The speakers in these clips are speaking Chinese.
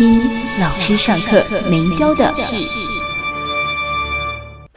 一老师上课没教的事。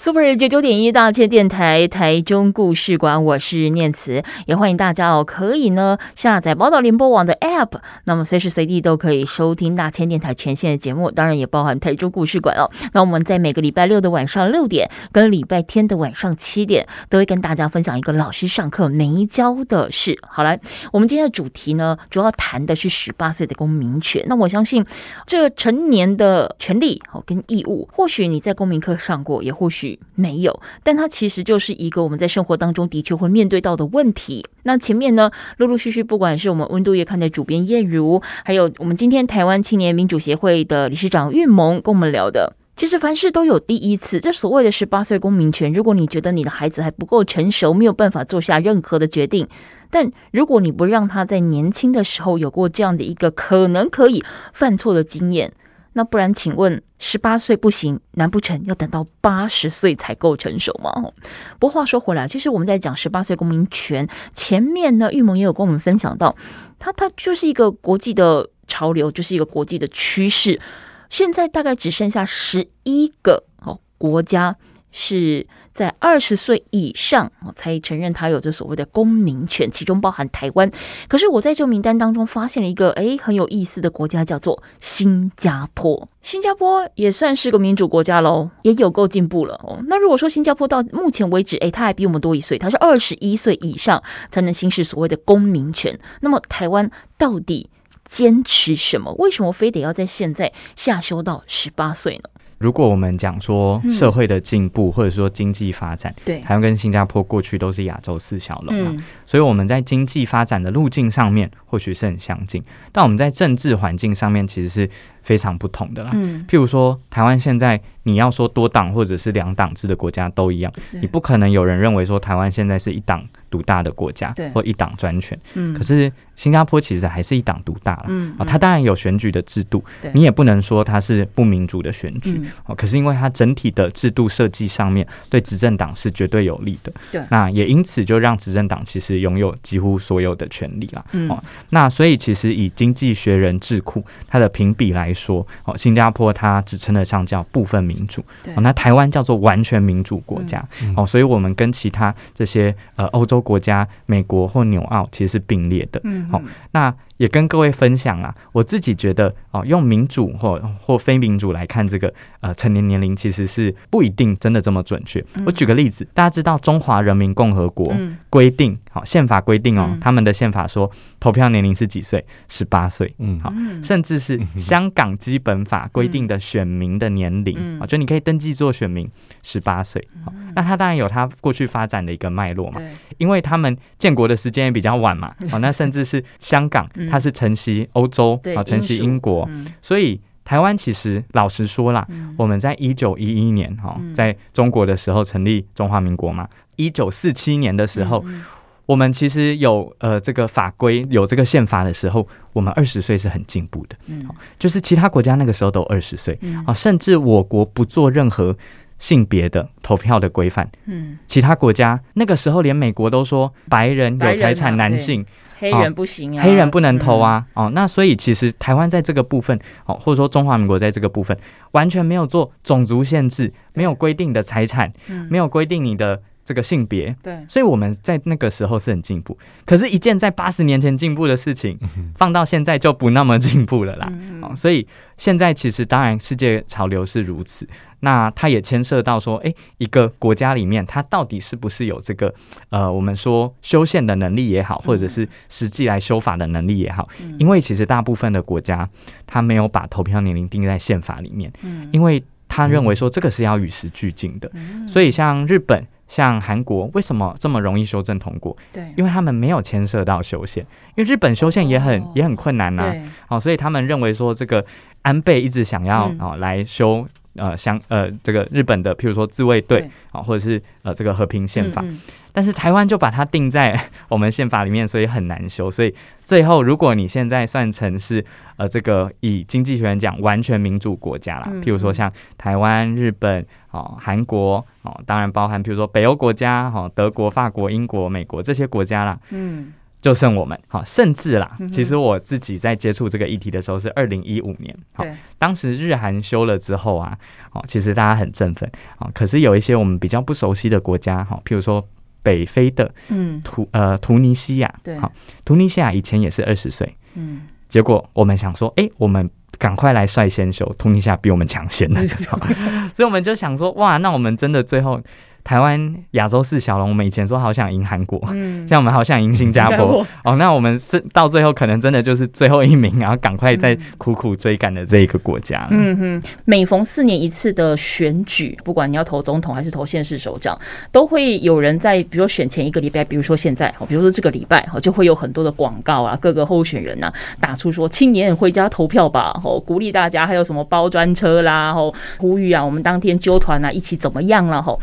Super 九九点一大千电台台中故事馆，我是念慈，也欢迎大家哦，可以呢下载宝岛联播网的 App，那么随时随地都可以收听大千电台全线的节目，当然也包含台中故事馆哦。那我们在每个礼拜六的晚上六点跟礼拜天的晚上七点，都会跟大家分享一个老师上课没教的事。好来，我们今天的主题呢，主要谈的是十八岁的公民权。那我相信这成年的权利哦跟义务，或许你在公民课上过，也或许。没有，但它其实就是一个我们在生活当中的确会面对到的问题。那前面呢，陆陆续续，不管是我们温度月刊的主编燕如，还有我们今天台湾青年民主协会的理事长玉萌跟我们聊的，其实凡事都有第一次。这所谓的十八岁公民权，如果你觉得你的孩子还不够成熟，没有办法做下任何的决定，但如果你不让他在年轻的时候有过这样的一个可能可以犯错的经验。那不然，请问十八岁不行，难不成要等到八十岁才够成熟吗？不过话说回来，其实我们在讲十八岁公民权前面呢，玉萌也有跟我们分享到，它它就是一个国际的潮流，就是一个国际的趋势。现在大概只剩下十一个哦国家。是在二十岁以上才承认他有这所谓的公民权，其中包含台湾。可是我在这个名单当中发现了一个诶很有意思的国家，叫做新加坡。新加坡也算是个民主国家喽，也有够进步了哦。那如果说新加坡到目前为止，诶，他还比我们多一岁，他是二十一岁以上才能行使所谓的公民权。那么台湾到底坚持什么？为什么非得要在现在下修到十八岁呢？如果我们讲说社会的进步，或者说经济发展，对，台湾跟新加坡过去都是亚洲四小龙嘛，所以我们在经济发展的路径上面或许是很相近，但我们在政治环境上面其实是非常不同的啦。譬如说，台湾现在你要说多党或者是两党制的国家都一样，你不可能有人认为说台湾现在是一党独大的国家，或一党专权。可是。新加坡其实还是一党独大了，嗯，啊，它当然有选举的制度，你也不能说它是不民主的选举，哦，可是因为它整体的制度设计上面对执政党是绝对有利的，对，那也因此就让执政党其实拥有几乎所有的权利了，哦，那所以其实以经济学人智库它的评比来说，哦，新加坡它只称得上叫部分民主，哦，那台湾叫做完全民主国家，哦，所以我们跟其他这些呃欧洲国家、美国或纽澳其实是并列的，嗯。好，那也跟各位分享啊，我自己觉得哦，用民主或或非民主来看这个呃成年年龄，其实是不一定真的这么准确。我举个例子，大家知道中华人民共和国规定，好，宪法规定哦，他们的宪法说投票年龄是几岁？十八岁。嗯，好，甚至是香港基本法规定的选民的年龄啊，就你可以登记做选民，十八岁。好，那他当然有他过去发展的一个脉络嘛，因为他们建国的时间也比较晚嘛。好，那甚至是香港。它是承袭欧洲啊，承袭英国，嗯、所以台湾其实老实说啦，嗯、我们在一九一一年哈，在中国的时候成立中华民国嘛，一九四七年的时候，嗯、我们其实有呃这个法规有这个宪法的时候，我们二十岁是很进步的，嗯，就是其他国家那个时候都二十岁。啊，甚至我国不做任何性别的投票的规范，嗯，其他国家那个时候连美国都说白人有财产男性。黑人不行啊，黑人不能投啊，哦，那所以其实台湾在这个部分，哦，或者说中华民国在这个部分，完全没有做种族限制，没有规定的财产，没有规定你的这个性别，对，所以我们在那个时候是很进步。可是，一件在八十年前进步的事情，放到现在就不那么进步了啦。哦，所以现在其实当然世界潮流是如此。那它也牵涉到说，诶，一个国家里面，它到底是不是有这个，呃，我们说修宪的能力也好，或者是实际来修法的能力也好，因为其实大部分的国家，它没有把投票年龄定在宪法里面，因为他认为说这个是要与时俱进的，所以像日本。像韩国为什么这么容易修正通过？对，因为他们没有牵涉到修宪，因为日本修宪也很、哦、也很困难呐、哦，所以他们认为说这个安倍一直想要、嗯、哦来修呃相呃这个日本的，譬如说自卫队啊、哦，或者是呃这个和平宪法。嗯嗯但是台湾就把它定在我们宪法里面，所以很难修。所以最后，如果你现在算成是呃这个以经济学人讲完全民主国家啦，譬如说像台湾、日本、哦韩国哦，当然包含譬如说北欧国家哈、哦，德国、法国、英国、美国这些国家啦，嗯，就剩我们。好、哦，甚至啦，其实我自己在接触这个议题的时候是二零一五年，好、哦，当时日韩修了之后啊，哦，其实大家很振奋。啊，可是有一些我们比较不熟悉的国家哈、哦，譬如说。北非的嗯。图呃突尼西亚，对。好，突尼西亚以前也是二十岁，嗯，结果我们想说，哎、欸，我们赶快来率先修，突尼西亚比我们抢先的 这种，所以我们就想说，哇，那我们真的最后。台湾亚洲四小龙，我们以前说好想赢韩国，嗯，像我们好想赢新加坡，哦，那我们是到最后可能真的就是最后一名，然后赶快再苦苦追赶的这一个国家。嗯哼，每逢四年一次的选举，不管你要投总统还是投县市首长，都会有人在，比如说选前一个礼拜，比如说现在，比如说这个礼拜，就会有很多的广告啊，各个候选人呐，打出说青年回家投票吧，哦，鼓励大家，还有什么包专车啦，哦，呼吁啊，我们当天揪团啊，一起怎么样了，吼。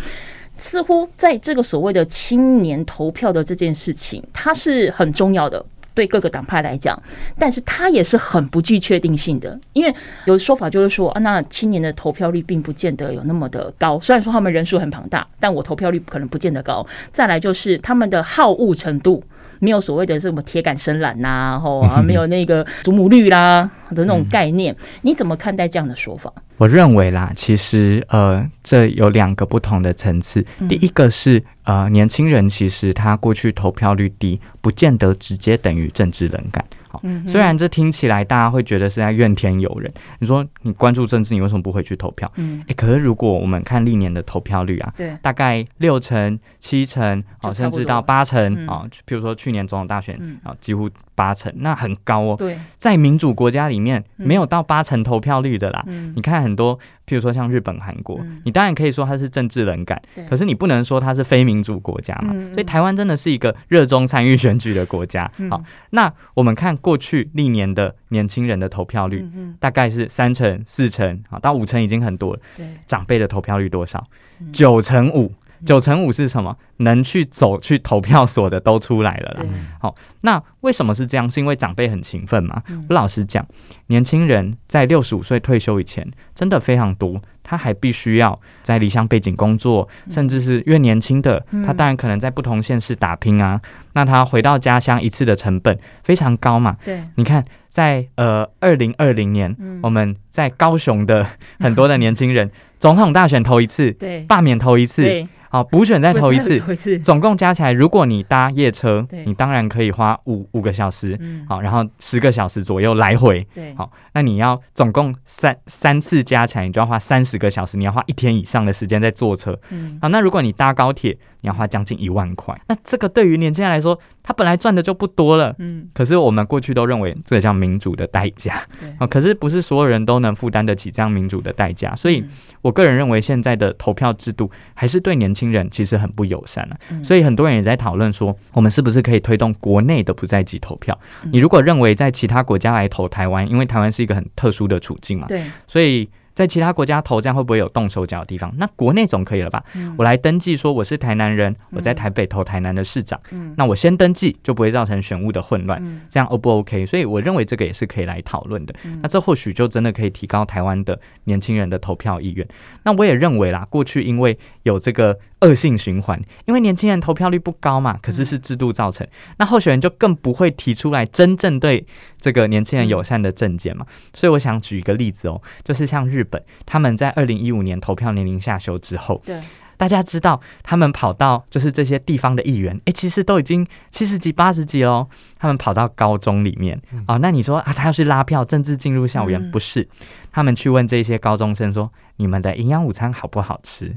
似乎在这个所谓的青年投票的这件事情，它是很重要的，对各个党派来讲，但是它也是很不具确定性的，因为有说法就是说啊，那青年的投票率并不见得有那么的高，虽然说他们人数很庞大，但我投票率可能不见得高。再来就是他们的好恶程度。没有所谓的什么铁杆深蓝呐，然后 啊，没有那个祖母绿啦的那种概念，你怎么看待这样的说法？我认为啦，其实呃，这有两个不同的层次。第一个是呃，年轻人其实他过去投票率低，不见得直接等于政治冷感。好，虽然这听起来大家会觉得是在怨天尤人。你说你关注政治，你为什么不回去投票？嗯，诶，可是如果我们看历年的投票率啊，对，大概六成、七成，哦，甚至到八成啊，譬如说去年总统大选啊，几乎。八成那很高哦，对，在民主国家里面没有到八成投票率的啦。嗯、你看很多，譬如说像日本、韩国，嗯、你当然可以说它是政治冷感，可是你不能说它是非民主国家嘛。嗯、所以台湾真的是一个热衷参与选举的国家。嗯、好，那我们看过去历年的年轻人的投票率，大概是三成、四成，啊到五成已经很多了。对，长辈的投票率多少？九成五。九成五是什么？能去走去投票所的都出来了啦。好，那为什么是这样？是因为长辈很勤奋嘛？我老实讲，年轻人在六十五岁退休以前，真的非常多，他还必须要在离乡背景工作，甚至是越年轻的，他当然可能在不同县市打拼啊。那他回到家乡一次的成本非常高嘛？对，你看，在呃二零二零年，我们在高雄的 很多的年轻人，总统大选投一次，对，罢免投一次。好，补选再投一次，总共加起来，如果你搭夜车，你当然可以花五五个小时，好，然后十个小时左右来回，对。好，那你要总共三三次加起来，你就要花三十个小时，你要花一天以上的时间在坐车，嗯。好，那如果你搭高铁，你要花将近一万块，那这个对于年轻人来说，他本来赚的就不多了，嗯，可是我们过去都认为这个叫民主的代价，对，啊，可是不是所有人都能负担得起这样民主的代价，所以我个人认为现在的投票制度还是对年轻人其实很不友善了，所以很多人也在讨论说，我们是不是可以推动国内的不在籍投票？你如果认为在其他国家来投台湾，因为台湾是一个很特殊的处境嘛，对，所以。在其他国家投这样会不会有动手脚的地方？那国内总可以了吧？嗯、我来登记说我是台南人，我在台北投台南的市长。嗯、那我先登记就不会造成选务的混乱，嗯、这样 O 不 OK？所以我认为这个也是可以来讨论的。嗯、那这或许就真的可以提高台湾的年轻人的投票意愿。那我也认为啦，过去因为有这个。恶性循环，因为年轻人投票率不高嘛，可是是制度造成，那候选人就更不会提出来真正对这个年轻人友善的政见嘛。所以我想举一个例子哦，就是像日本，他们在二零一五年投票年龄下修之后，对，大家知道他们跑到就是这些地方的议员，诶，其实都已经七十几、八十几喽，他们跑到高中里面哦，那你说啊，他要去拉票，政治进入校园，不是？他们去问这些高中生说。你们的营养午餐好不好吃？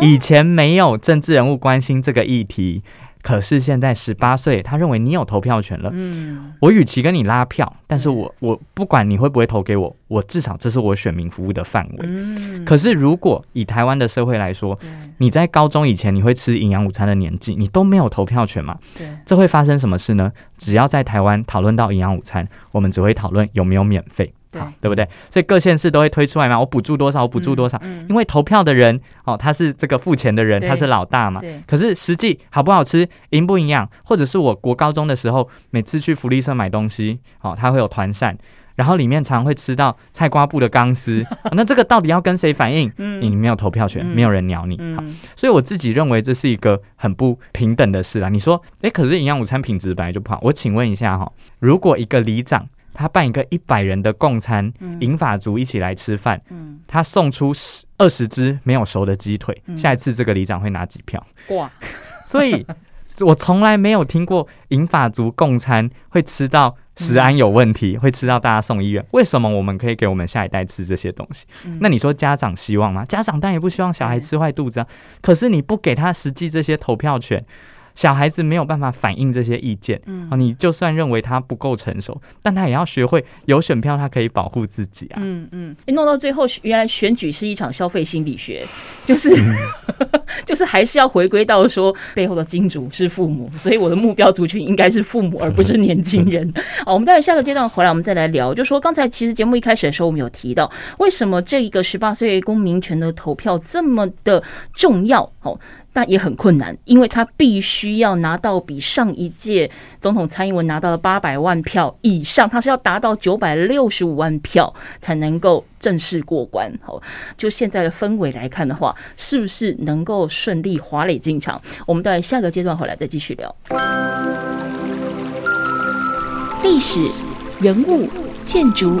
以前没有政治人物关心这个议题，可是现在十八岁，他认为你有投票权了。嗯，我与其跟你拉票，但是我我不管你会不会投给我，我至少这是我选民服务的范围。嗯，可是如果以台湾的社会来说，你在高中以前你会吃营养午餐的年纪，你都没有投票权嘛？对，这会发生什么事呢？只要在台湾讨论到营养午餐，我们只会讨论有没有免费。对，对不对？所以各县市都会推出来嘛，我补助多少，我补助多少。嗯嗯、因为投票的人哦，他是这个付钱的人，他是老大嘛。可是实际好不好吃，营不营养，或者是我国高中的时候，每次去福利社买东西，哦，他会有团扇，然后里面常会吃到菜瓜布的钢丝、哦。那这个到底要跟谁反映？嗯、你没有投票权，没有人鸟你。好，所以我自己认为这是一个很不平等的事啦。你说，诶，可是营养午餐品质本来就不好。我请问一下哈、哦，如果一个里长。他办一个一百人的共餐，银法族一起来吃饭，嗯、他送出十二十只没有熟的鸡腿，嗯、下一次这个里长会拿几票？哇！所以，我从来没有听过银法族共餐会吃到食安有问题，嗯、会吃到大家送医院。为什么我们可以给我们下一代吃这些东西？嗯、那你说家长希望吗？家长当然也不希望小孩吃坏肚子啊。嗯、可是你不给他实际这些投票权。小孩子没有办法反映这些意见，嗯，你就算认为他不够成熟，但他也要学会有选票，他可以保护自己啊，嗯嗯。弄到最后，原来选举是一场消费心理学，就是、嗯、就是还是要回归到说背后的金主是父母，所以我的目标族群应该是父母，而不是年轻人。好，我们待会下个阶段回来，我们再来聊。就说刚才其实节目一开始的时候，我们有提到为什么这一个十八岁公民权的投票这么的重要？哦。但也很困难，因为他必须要拿到比上一届总统蔡英文拿到的八百万票以上，他是要达到九百六十五万票才能够正式过关。好，就现在的氛围来看的话，是不是能够顺利华磊进场？我们待下个阶段回来再继续聊。历史人物。建筑、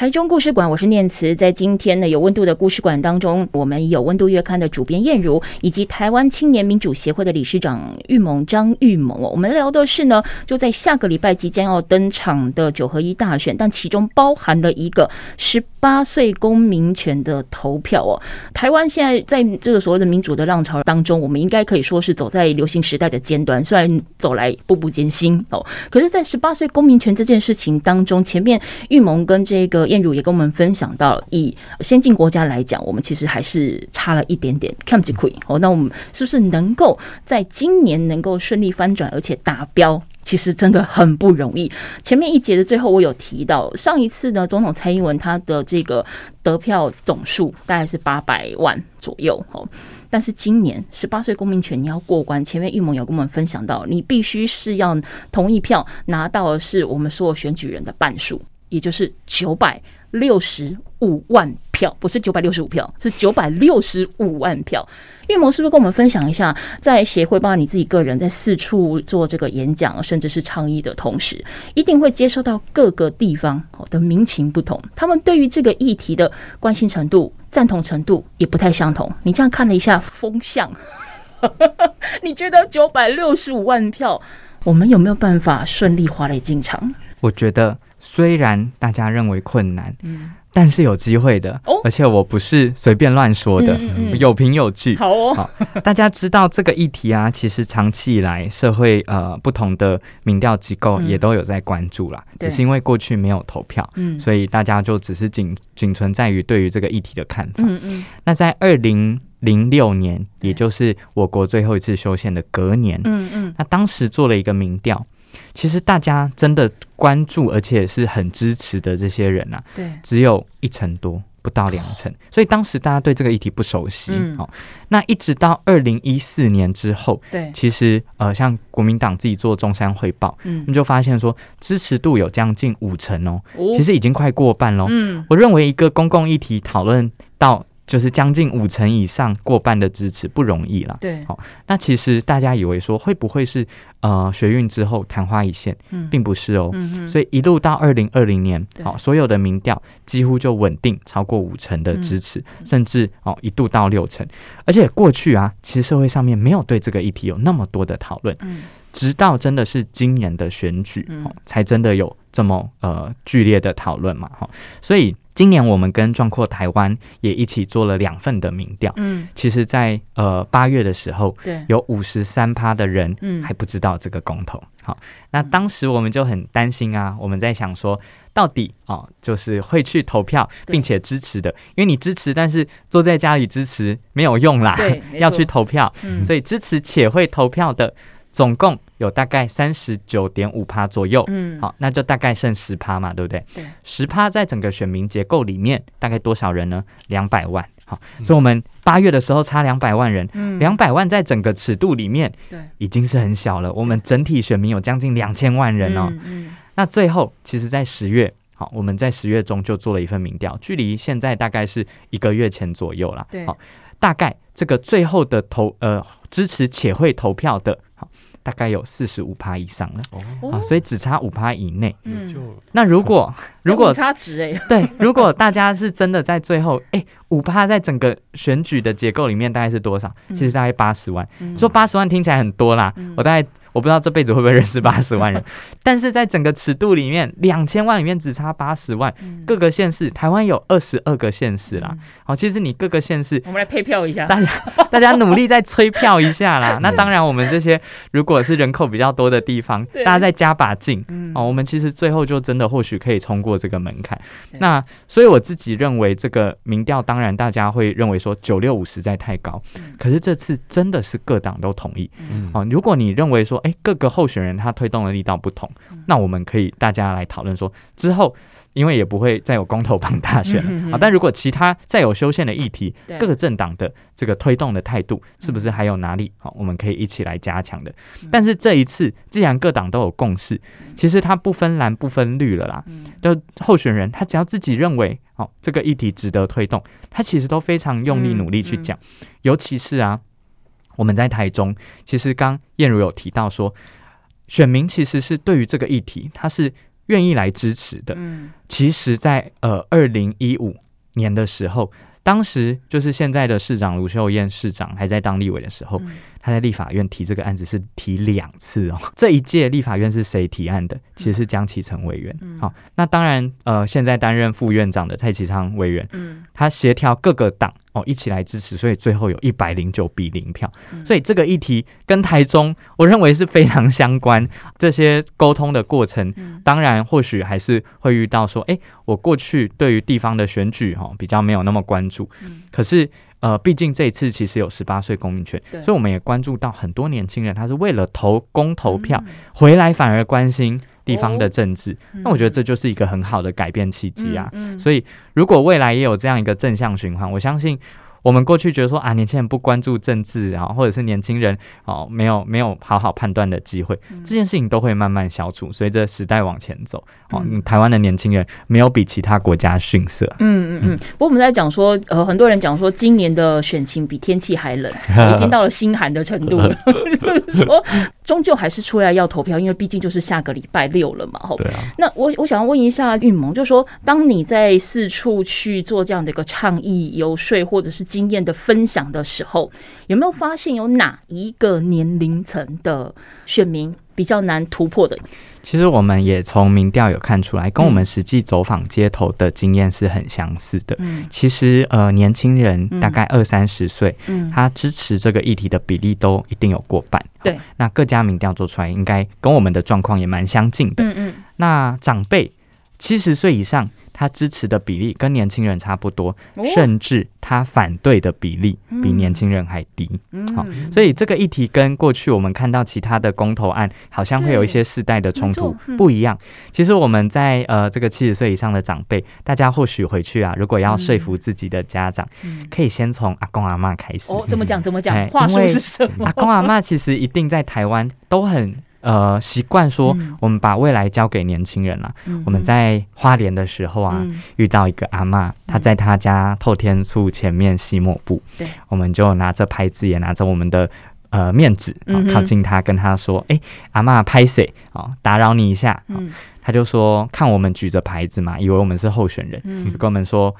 台中故事馆，我是念慈。在今天呢，有温度的故事馆当中，我们有温度月刊的主编燕如，以及台湾青年民主协会的理事长玉蒙张育萌。我们聊的是呢，就在下个礼拜即将要登场的九合一大选，但其中包含了一个十八岁公民权的投票哦。台湾现在在这个所谓的民主的浪潮当中，我们应该可以说是走在流行时代的尖端，虽然走来步步艰辛哦，可是，在十八岁公民权这件事情当中，前面玉蒙跟这个。燕如也跟我们分享到，以先进国家来讲，我们其实还是差了一点点。看不起哦，那我们是不是能够在今年能够顺利翻转，而且达标？其实真的很不容易。前面一节的最后，我有提到，上一次呢，总统蔡英文他的这个得票总数大概是八百万左右哦，但是今年十八岁公民权你要过关，前面育萌有跟我们分享到，你必须是要同意票拿到的是我们所有选举人的半数。也就是九百六十五万票，不是九百六十五票，是九百六十五万票。育萌是不是跟我们分享一下，在协会，包括你自己个人，在四处做这个演讲，甚至是倡议的同时，一定会接受到各个地方的民情不同，他们对于这个议题的关心程度、赞同程度也不太相同。你这样看了一下风向，你觉得九百六十五万票，我们有没有办法顺利滑垒进场？我觉得。虽然大家认为困难，嗯，但是有机会的，哦，而且我不是随便乱说的，嗯嗯，有凭有据。好哦，好，大家知道这个议题啊，其实长期以来社会呃不同的民调机构也都有在关注啦，嗯，只是因为过去没有投票，嗯，所以大家就只是仅仅存在于对于这个议题的看法。嗯嗯，那在二零零六年，也就是我国最后一次修宪的隔年，嗯嗯，那当时做了一个民调。其实大家真的关注，而且是很支持的这些人啊，对，只有一成多，不到两成。所以当时大家对这个议题不熟悉。嗯，好，那一直到二零一四年之后，对，其实呃，像国民党自己做中山汇报，嗯，你就发现说支持度有将近五成哦，其实已经快过半喽。嗯，我认为一个公共议题讨论到。就是将近五成以上过半的支持不容易了。对，好，那其实大家以为说会不会是呃学运之后昙花一现，嗯，并不是哦。嗯，所以一路到二零二零年，好，所有的民调几乎就稳定超过五成的支持，甚至哦一度到六成。而且过去啊，其实社会上面没有对这个议题有那么多的讨论。嗯。直到真的是今年的选举，嗯、才真的有这么呃剧烈的讨论嘛，哈。所以今年我们跟壮阔台湾也一起做了两份的民调，嗯，其实在，在呃八月的时候，对，有五十三趴的人嗯。还不知道这个公投，好，那当时我们就很担心啊，我们在想说，到底哦，就是会去投票并且支持的，因为你支持，但是坐在家里支持没有用啦，对，要去投票，嗯、所以支持且会投票的。总共有大概三十九点五趴左右，嗯，好，那就大概剩十趴嘛，对不对？对，十趴在整个选民结构里面大概多少人呢？两百万，好，嗯、所以我们八月的时候差两百万人，嗯，两百万在整个尺度里面，对，已经是很小了。我们整体选民有将近两千万人哦，嗯，嗯，那最后其实，在十月，好，我们在十月中就做了一份民调，距离现在大概是一个月前左右了，对，好，大概这个最后的投呃支持且会投票的。大概有四十五趴以上了，哦、啊，所以只差五趴以内。嗯，那如果如果差值哎，对，如果大家是真的在最后，哎，五趴在整个选举的结构里面大概是多少？其实大概八十万。嗯、说八十万听起来很多啦，嗯、我大概。我不知道这辈子会不会认识八十万人，但是在整个尺度里面，两千万里面只差八十万。各个县市，台湾有二十二个县市啦。好，其实你各个县市，我们来配票一下，大家 大家努力再催票一下啦。那当然，我们这些如果是人口比较多的地方，大家再加把劲哦。我们其实最后就真的或许可以冲过这个门槛。那所以我自己认为，这个民调当然大家会认为说九六五实在太高，可是这次真的是各党都同意。哦，如果你认为说，哎，各个候选人他推动的力道不同，嗯、那我们可以大家来讨论说，之后因为也不会再有公投绑大选了、啊，但如果其他再有修宪的议题，各个政党的这个推动的态度是不是还有哪里好，我们可以一起来加强的？嗯、但是这一次既然各党都有共识，其实它不分蓝不分绿了啦，嗯、就候选人他只要自己认为好这个议题值得推动，他其实都非常用力努力去讲，尤其是啊。我们在台中，其实刚燕如有提到说，选民其实是对于这个议题，他是愿意来支持的。嗯，其实在，在呃二零一五年的时候，当时就是现在的市长卢秀燕市长还在当立委的时候。嗯他在立法院提这个案子是提两次哦。这一届立法院是谁提案的？其实是江启臣委员。好、嗯哦，那当然，呃，现在担任副院长的蔡其昌委员，嗯，他协调各个党哦一起来支持，所以最后有一百零九比零票。嗯、所以这个议题跟台中，我认为是非常相关。这些沟通的过程，当然或许还是会遇到说，哎，我过去对于地方的选举哈、哦、比较没有那么关注，嗯、可是。呃，毕竟这一次其实有十八岁公民权，所以我们也关注到很多年轻人，他是为了投公投票、嗯、回来，反而关心地方的政治。哦、那我觉得这就是一个很好的改变契机啊。嗯嗯、所以如果未来也有这样一个正向循环，我相信。我们过去觉得说啊，年轻人不关注政治啊，或者是年轻人哦，没有没有好好判断的机会，嗯、这件事情都会慢慢消除。随着时代往前走，哦，嗯、台湾的年轻人没有比其他国家逊色。嗯嗯嗯。不过我们在讲说，呃，很多人讲说，今年的选情比天气还冷，已经到了心寒的程度了。就是说，终究还是出来要投票，因为毕竟就是下个礼拜六了嘛。对啊。那我我想要问一下运萌，就是说，当你在四处去做这样的一个倡议、游说，或者是经验的分享的时候，有没有发现有哪一个年龄层的选民比较难突破的？其实我们也从民调有看出来，跟我们实际走访街头的经验是很相似的。嗯，其实呃，年轻人大概二三十岁，嗯，他支持这个议题的比例都一定有过半。对，那各家民调做出来，应该跟我们的状况也蛮相近的。嗯嗯，那长辈七十岁以上。他支持的比例跟年轻人差不多，甚至他反对的比例比年轻人还低。好，所以这个议题跟过去我们看到其他的公投案，好像会有一些世代的冲突，不一样。其实我们在呃这个七十岁以上的长辈，大家或许回去啊，如果要说服自己的家长，可以先从阿公阿嬷开始。哦，怎么讲？怎么讲？话术是什么？阿公阿嬷其实一定在台湾都很。呃习惯说，我们把未来交给年轻人了。嗯、我们在花莲的时候啊，嗯、遇到一个阿嬷，她在她家透天厝前面洗抹布，对，我们就拿着牌子，也拿着我们的呃面纸，靠近她，跟她说：“哎、嗯欸，阿嬷拍谁？哦，打扰你一下。哦”她就说：“看我们举着牌子嘛，以为我们是候选人，嗯、跟我们说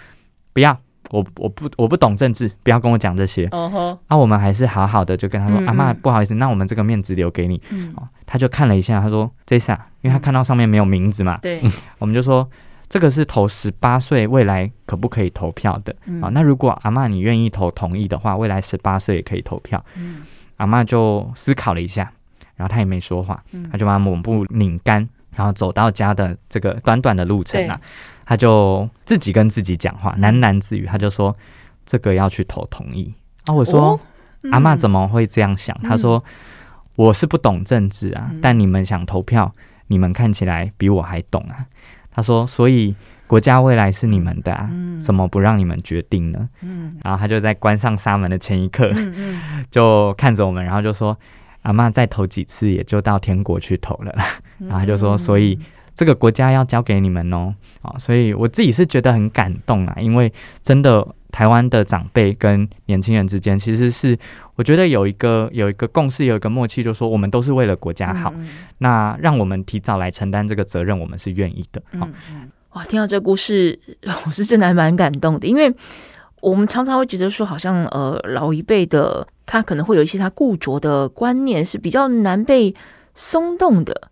不要。”我我不我不懂政治，不要跟我讲这些。哦吼、uh，huh. 啊，我们还是好好的，就跟他说，阿嬷，不好意思，那我们这个面子留给你。嗯、哦，他就看了一下，他说 j a s a？因为他看到上面没有名字嘛。对、嗯，我们就说这个是投十八岁未来可不可以投票的？啊、那如果阿嬷你愿意投同意的话，未来十八岁也可以投票。嗯，阿嬷就思考了一下，然后他也没说话，嗯、他就把抹布拧干，然后走到家的这个短短的路程啊，对他就自己跟自己讲话，喃喃自语，他就说。这个要去投同意啊！我说、哦嗯、阿嬷怎么会这样想？他说我是不懂政治啊，嗯、但你们想投票，你们看起来比我还懂啊。他说，所以国家未来是你们的啊，嗯、怎么不让你们决定呢？嗯、然后他就在关上纱门的前一刻，就看着我们，然后就说：“阿妈再投几次，也就到天国去投了。啦”然后他就说：“所以这个国家要交给你们哦。”啊，所以我自己是觉得很感动啊，因为真的。台湾的长辈跟年轻人之间，其实是我觉得有一个有一个共识，有一个默契，就是说我们都是为了国家好。嗯、那让我们提早来承担这个责任，我们是愿意的。好、嗯，哇，听到这个故事，我是真的还蛮感动的，因为我们常常会觉得说，好像呃老一辈的他可能会有一些他固着的观念是比较难被松动的。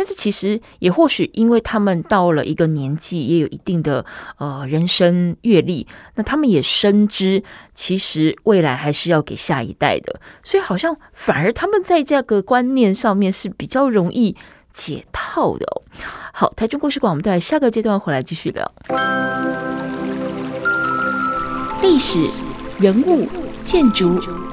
但是其实也或许因为他们到了一个年纪，也有一定的呃人生阅历，那他们也深知其实未来还是要给下一代的，所以好像反而他们在这个观念上面是比较容易解套的。好，台中故事馆，我们在下个阶段回来继续聊历史人物。建筑、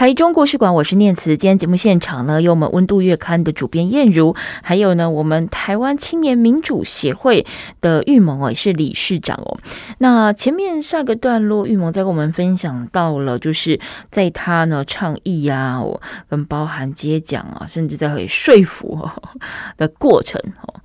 台中故事馆，我是念慈。今天节目现场呢，有我们温度月刊的主编燕如，还有呢，我们台湾青年民主协会的玉萌哦，也是理事长哦。那前面上个段落，玉萌在跟我们分享到了，就是在他呢倡议呀，我跟包含接讲啊，甚至在会说服哦的过程哦。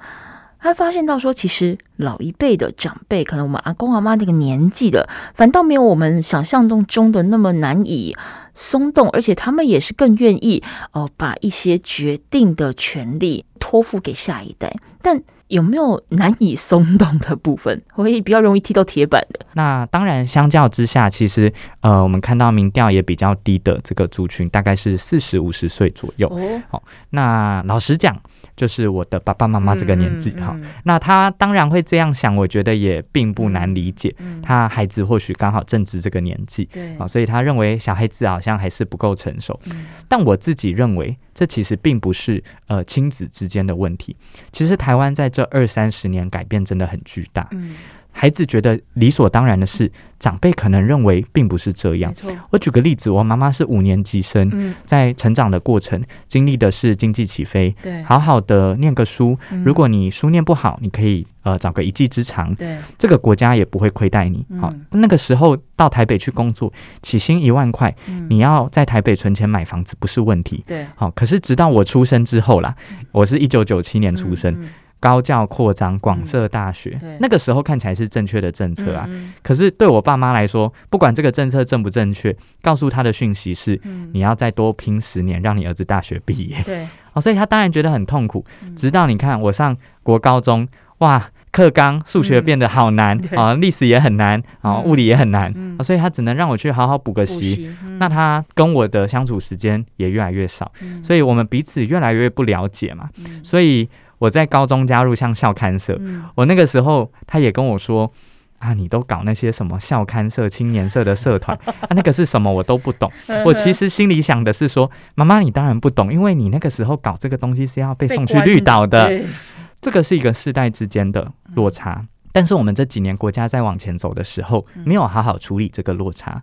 他发现到说，其实老一辈的长辈，可能我们阿公阿妈那个年纪的，反倒没有我们想象中中的那么难以松动，而且他们也是更愿意呃把一些决定的权利托付给下一代。但有没有难以松动的部分，会比较容易踢到铁板的？那当然，相较之下，其实呃，我们看到民调也比较低的这个族群，大概是四十五十岁左右。哦，好，那老实讲。就是我的爸爸妈妈这个年纪哈，嗯嗯嗯、那他当然会这样想，我觉得也并不难理解。他孩子或许刚好正值这个年纪，对啊，所以他认为小孩子好像还是不够成熟。嗯、但我自己认为，这其实并不是呃亲子之间的问题。其实台湾在这二三十年改变真的很巨大。嗯。孩子觉得理所当然的事，长辈可能认为并不是这样。我举个例子，我妈妈是五年级生，嗯、在成长的过程经历的是经济起飞，对，好好的念个书，嗯、如果你书念不好，你可以呃找个一技之长，对，这个国家也不会亏待你。好、嗯。哦，那个时候到台北去工作，起薪一万块，嗯、你要在台北存钱买房子不是问题，对，好、哦，可是直到我出生之后啦，我是一九九七年出生。高教扩张，广设大学，嗯、那个时候看起来是正确的政策啊。嗯嗯、可是对我爸妈来说，不管这个政策正不正确，告诉他的讯息是：嗯、你要再多拼十年，让你儿子大学毕业。对，哦，所以他当然觉得很痛苦。直到你看我上国高中，哇，课纲数学变得好难啊，历、史也很难啊，物理也很难、所以他只能让我去好好补个习。嗯、那他跟我的相处时间也越来越少，嗯、所以我们彼此越来越不了解嘛。嗯、所以。我在高中加入像校刊社，嗯、我那个时候他也跟我说：“啊，你都搞那些什么校刊社、青年社的社团，啊，那个是什么我都不懂。我其实心里想的是说，妈妈你当然不懂，因为你那个时候搞这个东西是要被送去绿岛的，这个是一个世代之间的落差。但是我们这几年国家在往前走的时候，没有好好处理这个落差。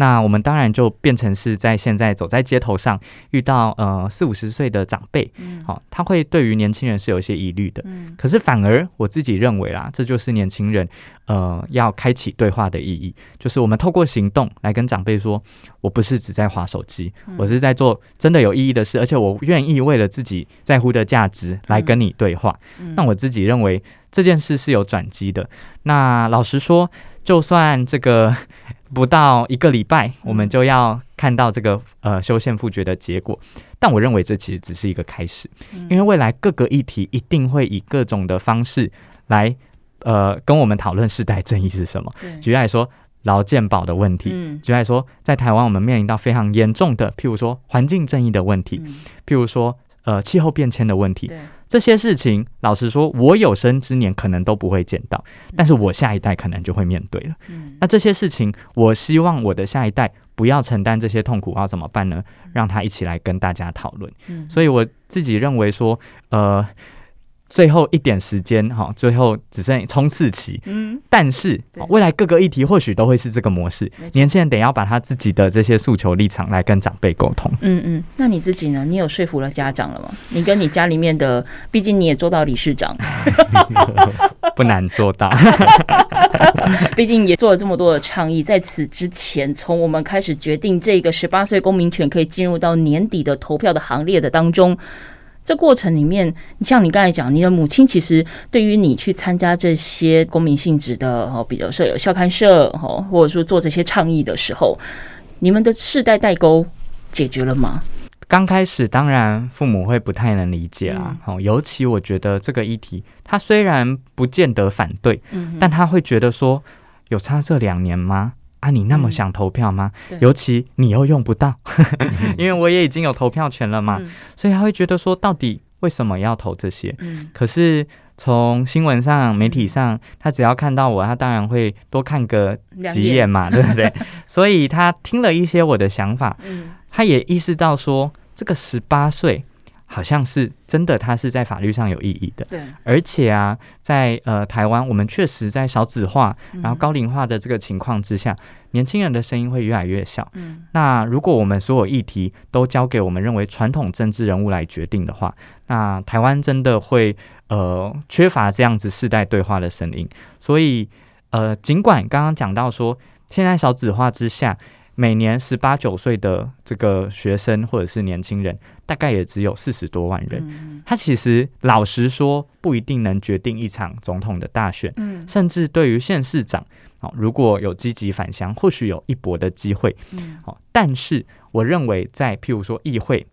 那我们当然就变成是在现在走在街头上遇到呃四五十岁的长辈，好、哦，他会对于年轻人是有一些疑虑的。可是反而我自己认为啦，这就是年轻人呃要开启对话的意义，就是我们透过行动来跟长辈说，我不是只在划手机，我是在做真的有意义的事，而且我愿意为了自己在乎的价值来跟你对话。那我自己认为这件事是有转机的。那老实说，就算这个。不到一个礼拜，我们就要看到这个呃修宪复决的结果。但我认为这其实只是一个开始，因为未来各个议题一定会以各种的方式来呃跟我们讨论世代正义是什么。举例来说，劳健保的问题；举例来说，在台湾我们面临到非常严重的，譬如说环境正义的问题，譬如说呃气候变迁的问题。这些事情，老实说，我有生之年可能都不会见到，但是我下一代可能就会面对了。嗯，那这些事情，我希望我的下一代不要承担这些痛苦，要怎么办呢？让他一起来跟大家讨论。嗯，所以我自己认为说，呃。最后一点时间哈，最后只剩冲刺期。嗯，但是未来各个议题或许都会是这个模式。年轻人得要把他自己的这些诉求立场来跟长辈沟通。嗯嗯，那你自己呢？你有说服了家长了吗？你跟你家里面的，毕竟你也做到理事长，不难做到。毕竟也做了这么多的倡议，在此之前，从我们开始决定这个十八岁公民权可以进入到年底的投票的行列的当中。这过程里面，像你刚才讲，你的母亲其实对于你去参加这些公民性质的哦，比如说有校刊社哦，或者说做这些倡议的时候，你们的世代代沟解决了吗？刚开始当然父母会不太能理解啦，哦，尤其我觉得这个议题，他虽然不见得反对，但他会觉得说有差这两年吗？啊，你那么想投票吗？嗯、尤其你又用不到，因为我也已经有投票权了嘛，嗯、所以他会觉得说，到底为什么要投这些？嗯、可是从新闻上、媒体上，他只要看到我，他当然会多看个几眼嘛，眼对不对？所以他听了一些我的想法，嗯、他也意识到说，这个十八岁。好像是真的，它是在法律上有意义的。对，而且啊，在呃台湾，我们确实在少子化，然后高龄化的这个情况之下，嗯、年轻人的声音会越来越小。嗯，那如果我们所有议题都交给我们认为传统政治人物来决定的话，那台湾真的会呃缺乏这样子世代对话的声音。所以呃，尽管刚刚讲到说，现在少子化之下，每年十八九岁的这个学生或者是年轻人。大概也只有四十多万人，他其实老实说不一定能决定一场总统的大选，甚至对于县市长，如果有积极返乡，或许有一搏的机会，但是我认为在譬如说议会，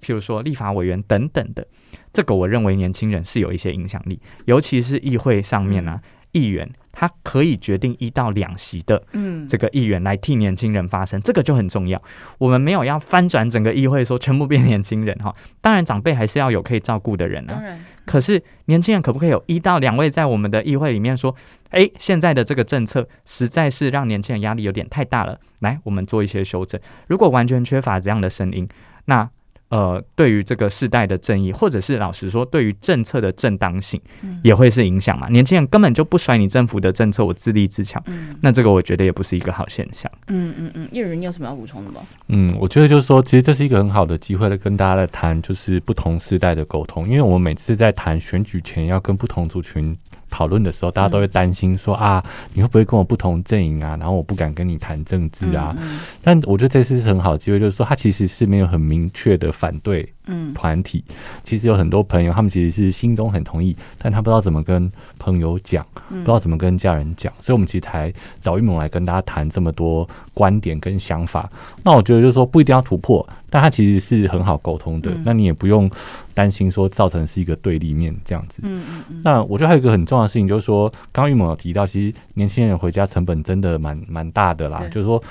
譬如说立法委员等等的，这个我认为年轻人是有一些影响力，尤其是议会上面呢，议员。他可以决定一到两席的，嗯，这个议员来替年轻人发声，嗯、这个就很重要。我们没有要翻转整个议会，说全部变年轻人哈。当然，长辈还是要有可以照顾的人啊。当然，可是年轻人可不可以有一到两位在我们的议会里面说，哎，现在的这个政策实在是让年轻人压力有点太大了，来，我们做一些修正。如果完全缺乏这样的声音，那。呃，对于这个世代的正义，或者是老实说，对于政策的正当性，也会是影响嘛。嗯、年轻人根本就不甩你政府的政策，我自立自强。嗯，那这个我觉得也不是一个好现象。嗯嗯嗯，叶仁，你有什么要补充的吗？嗯，我觉得就是说，其实这是一个很好的机会来跟大家来谈，就是不同世代的沟通。因为我们每次在谈选举前要跟不同族群讨论的时候，大家都会担心说啊，你会不会跟我不同阵营啊？然后我不敢跟你谈政治啊。嗯嗯，但我觉得这次是很好的机会，就是说他其实是没有很明确的反对团体。其实有很多朋友，他们其实是心中很同意，但他不知道怎么跟朋友讲，不知道怎么跟家人讲。所以，我们其实才找玉萌来跟大家谈这么多观点跟想法。那我觉得就是说，不一定要突破，但他其实是很好沟通的。那你也不用。担心说造成是一个对立面这样子，嗯嗯嗯。那我觉得还有一个很重要的事情，就是说，刚刚玉萌有提到，其实年轻人回家成本真的蛮蛮大的啦。就是说，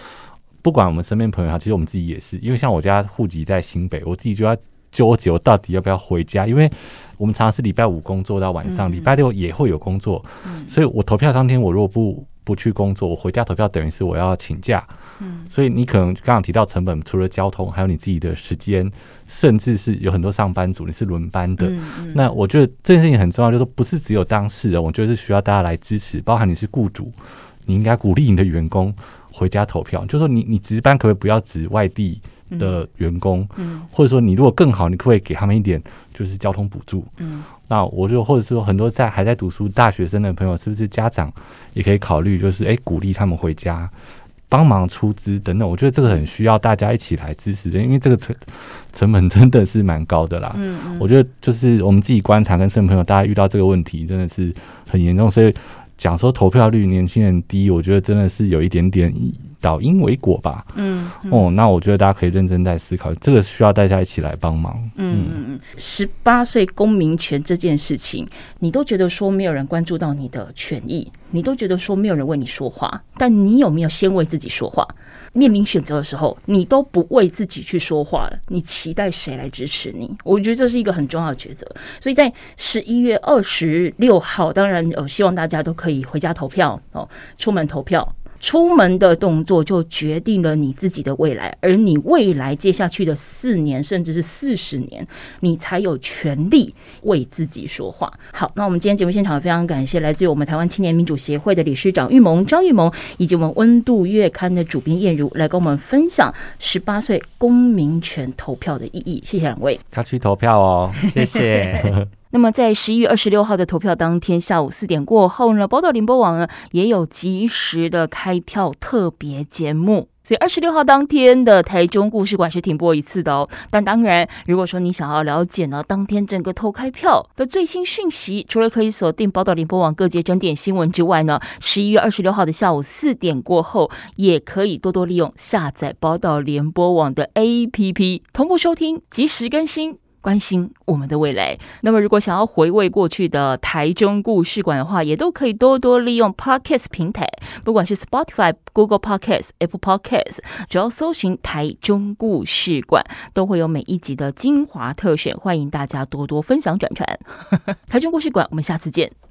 不管我们身边朋友哈，其实我们自己也是，因为像我家户籍在新北，我自己就要纠结，我到底要不要回家，因为我们常常是礼拜五工作到晚上，礼、嗯、拜六也会有工作，嗯、所以我投票当天我如果不。不去工作，我回家投票等于是我要请假。嗯，所以你可能刚刚提到成本，除了交通，还有你自己的时间，甚至是有很多上班族你是轮班的。嗯嗯，那我觉得这件事情很重要，就是不是只有当事人，我觉得是需要大家来支持，包含你是雇主，你应该鼓励你的员工回家投票。就是说你你值班可不可以不要值外地的员工？嗯，或者说你如果更好，你可不可以给他们一点就是交通补助？嗯，那我就或者说很多在还在读书大学生的朋友，是不是家长也可以考虑，就是哎鼓励他们回家。帮忙出资等等，我觉得这个很需要大家一起来支持的，因为这个成成本真的是蛮高的啦。嗯嗯，我觉得就是我们自己观察跟身边朋友，大家遇到这个问题真的是很严重，所以讲说投票率年轻人低，我觉得真的是有一点点导因为果吧。嗯，嗯哦，那我觉得大家可以认真在思考，这个需要大家一起来帮忙。嗯嗯嗯，十八岁公民权这件事情，你都觉得说没有人关注到你的权益。你都觉得说没有人为你说话，但你有没有先为自己说话？面临选择的时候，你都不为自己去说话了，你期待谁来支持你？我觉得这是一个很重要的抉择。所以在十一月二十六号，当然，我希望大家都可以回家投票哦，出门投票。出门的动作就决定了你自己的未来，而你未来接下去的四年，甚至是四十年，你才有权利为自己说话。好，那我们今天节目现场非常感谢来自于我们台湾青年民主协会的理事长玉萌张玉萌，以及我们温度月刊的主编燕如来跟我们分享十八岁公民权投票的意义。谢谢两位，要去投票哦，谢谢。那么，在十一月二十六号的投票当天下午四点过后呢，宝岛联播网呢也有及时的开票特别节目。所以二十六号当天的台中故事馆是停播一次的哦。但当然，如果说你想要了解呢当天整个投开票的最新讯息，除了可以锁定宝岛联播网各节整点新闻之外呢，十一月二十六号的下午四点过后，也可以多多利用下载宝岛联播网的 APP 同步收听，及时更新。关心我们的未来。那么，如果想要回味过去的台中故事馆的话，也都可以多多利用 Podcast 平台，不管是 Spotify、Google Podcast、Apple Podcast，只要搜寻台中故事馆，都会有每一集的精华特选。欢迎大家多多分享转传。台中故事馆，我们下次见。